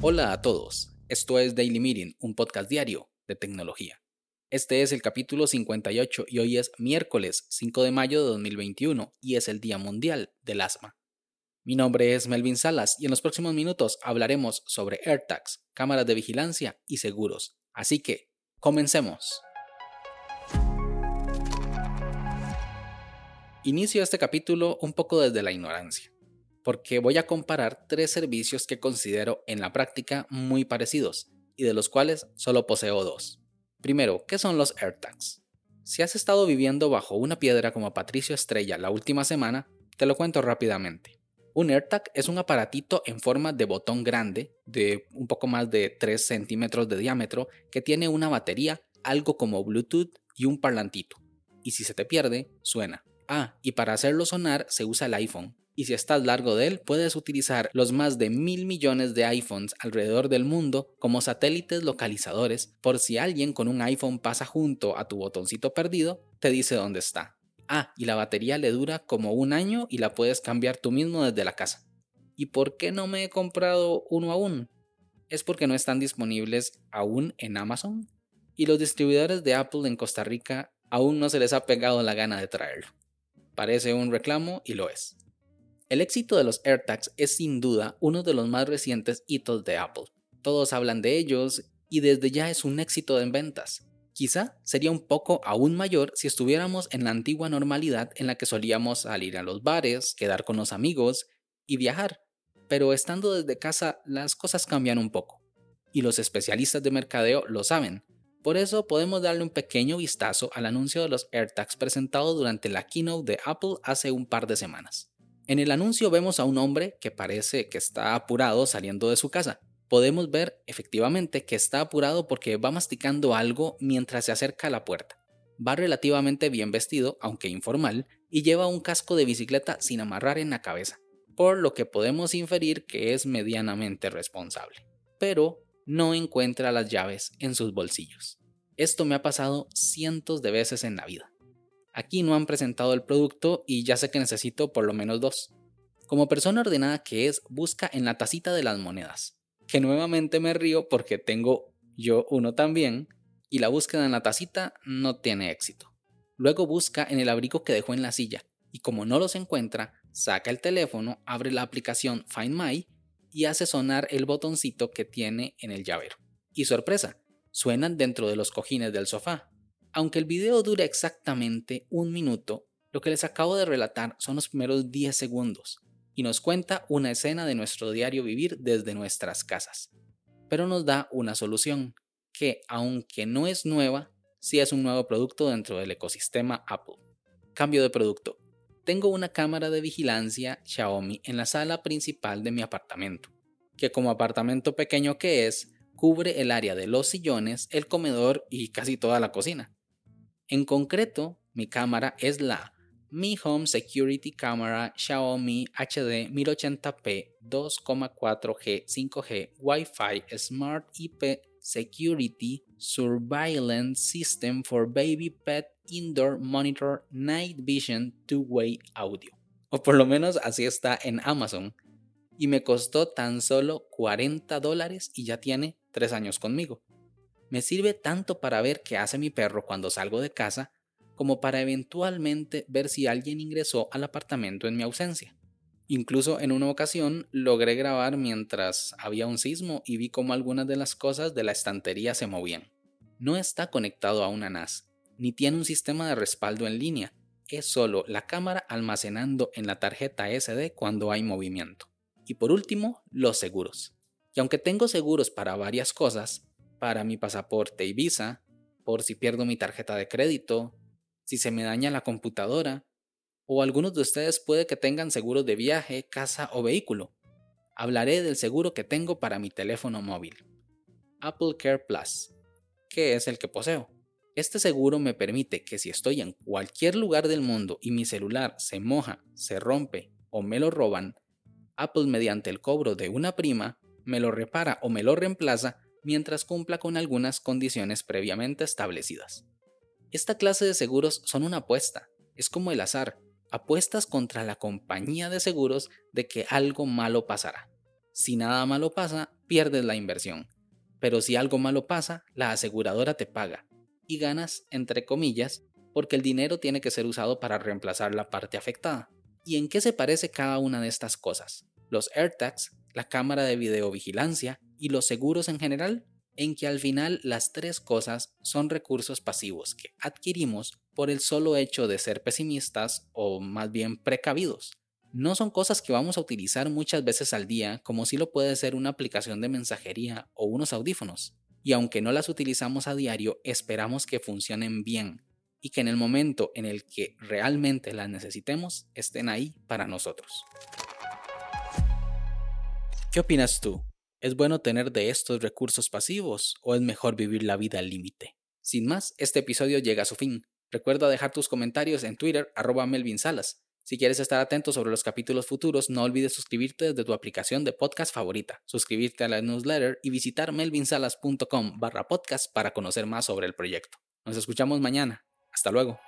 Hola a todos, esto es Daily Meeting, un podcast diario de tecnología. Este es el capítulo 58 y hoy es miércoles 5 de mayo de 2021 y es el Día Mundial del Asma. Mi nombre es Melvin Salas y en los próximos minutos hablaremos sobre AirTags, cámaras de vigilancia y seguros. Así que, comencemos. Inicio este capítulo un poco desde la ignorancia, porque voy a comparar tres servicios que considero en la práctica muy parecidos y de los cuales solo poseo dos. Primero, ¿qué son los AirTags? Si has estado viviendo bajo una piedra como Patricio Estrella la última semana, te lo cuento rápidamente. Un AirTag es un aparatito en forma de botón grande, de un poco más de 3 centímetros de diámetro, que tiene una batería, algo como Bluetooth y un parlantito. Y si se te pierde, suena. Ah, y para hacerlo sonar se usa el iPhone. Y si estás largo de él, puedes utilizar los más de mil millones de iPhones alrededor del mundo como satélites localizadores por si alguien con un iPhone pasa junto a tu botoncito perdido, te dice dónde está. Ah, y la batería le dura como un año y la puedes cambiar tú mismo desde la casa. ¿Y por qué no me he comprado uno aún? Es porque no están disponibles aún en Amazon y los distribuidores de Apple en Costa Rica aún no se les ha pegado la gana de traerlo. Parece un reclamo y lo es. El éxito de los AirTags es sin duda uno de los más recientes hitos de Apple. Todos hablan de ellos y desde ya es un éxito en ventas. Quizá sería un poco aún mayor si estuviéramos en la antigua normalidad en la que solíamos salir a los bares, quedar con los amigos y viajar. Pero estando desde casa las cosas cambian un poco. Y los especialistas de mercadeo lo saben. Por eso podemos darle un pequeño vistazo al anuncio de los AirTags presentado durante la keynote de Apple hace un par de semanas. En el anuncio vemos a un hombre que parece que está apurado saliendo de su casa. Podemos ver efectivamente que está apurado porque va masticando algo mientras se acerca a la puerta. Va relativamente bien vestido, aunque informal, y lleva un casco de bicicleta sin amarrar en la cabeza, por lo que podemos inferir que es medianamente responsable. Pero no encuentra las llaves en sus bolsillos. Esto me ha pasado cientos de veces en la vida. Aquí no han presentado el producto y ya sé que necesito por lo menos dos. Como persona ordenada que es, busca en la tacita de las monedas, que nuevamente me río porque tengo yo uno también, y la búsqueda en la tacita no tiene éxito. Luego busca en el abrigo que dejó en la silla, y como no los encuentra, saca el teléfono, abre la aplicación Find My y hace sonar el botoncito que tiene en el llavero. Y sorpresa, suenan dentro de los cojines del sofá. Aunque el video dura exactamente un minuto, lo que les acabo de relatar son los primeros 10 segundos y nos cuenta una escena de nuestro diario vivir desde nuestras casas. Pero nos da una solución, que aunque no es nueva, sí es un nuevo producto dentro del ecosistema Apple. Cambio de producto tengo una cámara de vigilancia Xiaomi en la sala principal de mi apartamento, que como apartamento pequeño que es, cubre el área de los sillones, el comedor y casi toda la cocina. En concreto, mi cámara es la Mi Home Security Camera Xiaomi HD 1080p 2,4G 5G Wi-Fi Smart IP Security Surveillance System for Baby Pet Indoor Monitor Night Vision Two-Way Audio. O por lo menos así está en Amazon. Y me costó tan solo 40 dólares y ya tiene 3 años conmigo. Me sirve tanto para ver qué hace mi perro cuando salgo de casa, como para eventualmente ver si alguien ingresó al apartamento en mi ausencia. Incluso en una ocasión logré grabar mientras había un sismo y vi cómo algunas de las cosas de la estantería se movían. No está conectado a una NAS, ni tiene un sistema de respaldo en línea, es solo la cámara almacenando en la tarjeta SD cuando hay movimiento. Y por último, los seguros. Y aunque tengo seguros para varias cosas, para mi pasaporte y visa, por si pierdo mi tarjeta de crédito, si se me daña la computadora, o algunos de ustedes puede que tengan seguros de viaje, casa o vehículo. Hablaré del seguro que tengo para mi teléfono móvil. Apple Care Plus, que es el que poseo. Este seguro me permite que si estoy en cualquier lugar del mundo y mi celular se moja, se rompe o me lo roban, Apple mediante el cobro de una prima me lo repara o me lo reemplaza mientras cumpla con algunas condiciones previamente establecidas. Esta clase de seguros son una apuesta, es como el azar, apuestas contra la compañía de seguros de que algo malo pasará. Si nada malo pasa, pierdes la inversión. Pero si algo malo pasa, la aseguradora te paga y ganas, entre comillas, porque el dinero tiene que ser usado para reemplazar la parte afectada. ¿Y en qué se parece cada una de estas cosas? Los AirTags, la cámara de videovigilancia y los seguros en general, en que al final las tres cosas son recursos pasivos que adquirimos por el solo hecho de ser pesimistas o más bien precavidos. No son cosas que vamos a utilizar muchas veces al día como si lo puede ser una aplicación de mensajería o unos audífonos. Y aunque no las utilizamos a diario, esperamos que funcionen bien y que en el momento en el que realmente las necesitemos estén ahí para nosotros. ¿Qué opinas tú? ¿Es bueno tener de estos recursos pasivos o es mejor vivir la vida al límite? Sin más, este episodio llega a su fin. Recuerda dejar tus comentarios en Twitter arroba Melvin Salas. Si quieres estar atento sobre los capítulos futuros, no olvides suscribirte desde tu aplicación de podcast favorita, suscribirte a la newsletter y visitar melvinsalas.com barra podcast para conocer más sobre el proyecto. Nos escuchamos mañana. Hasta luego.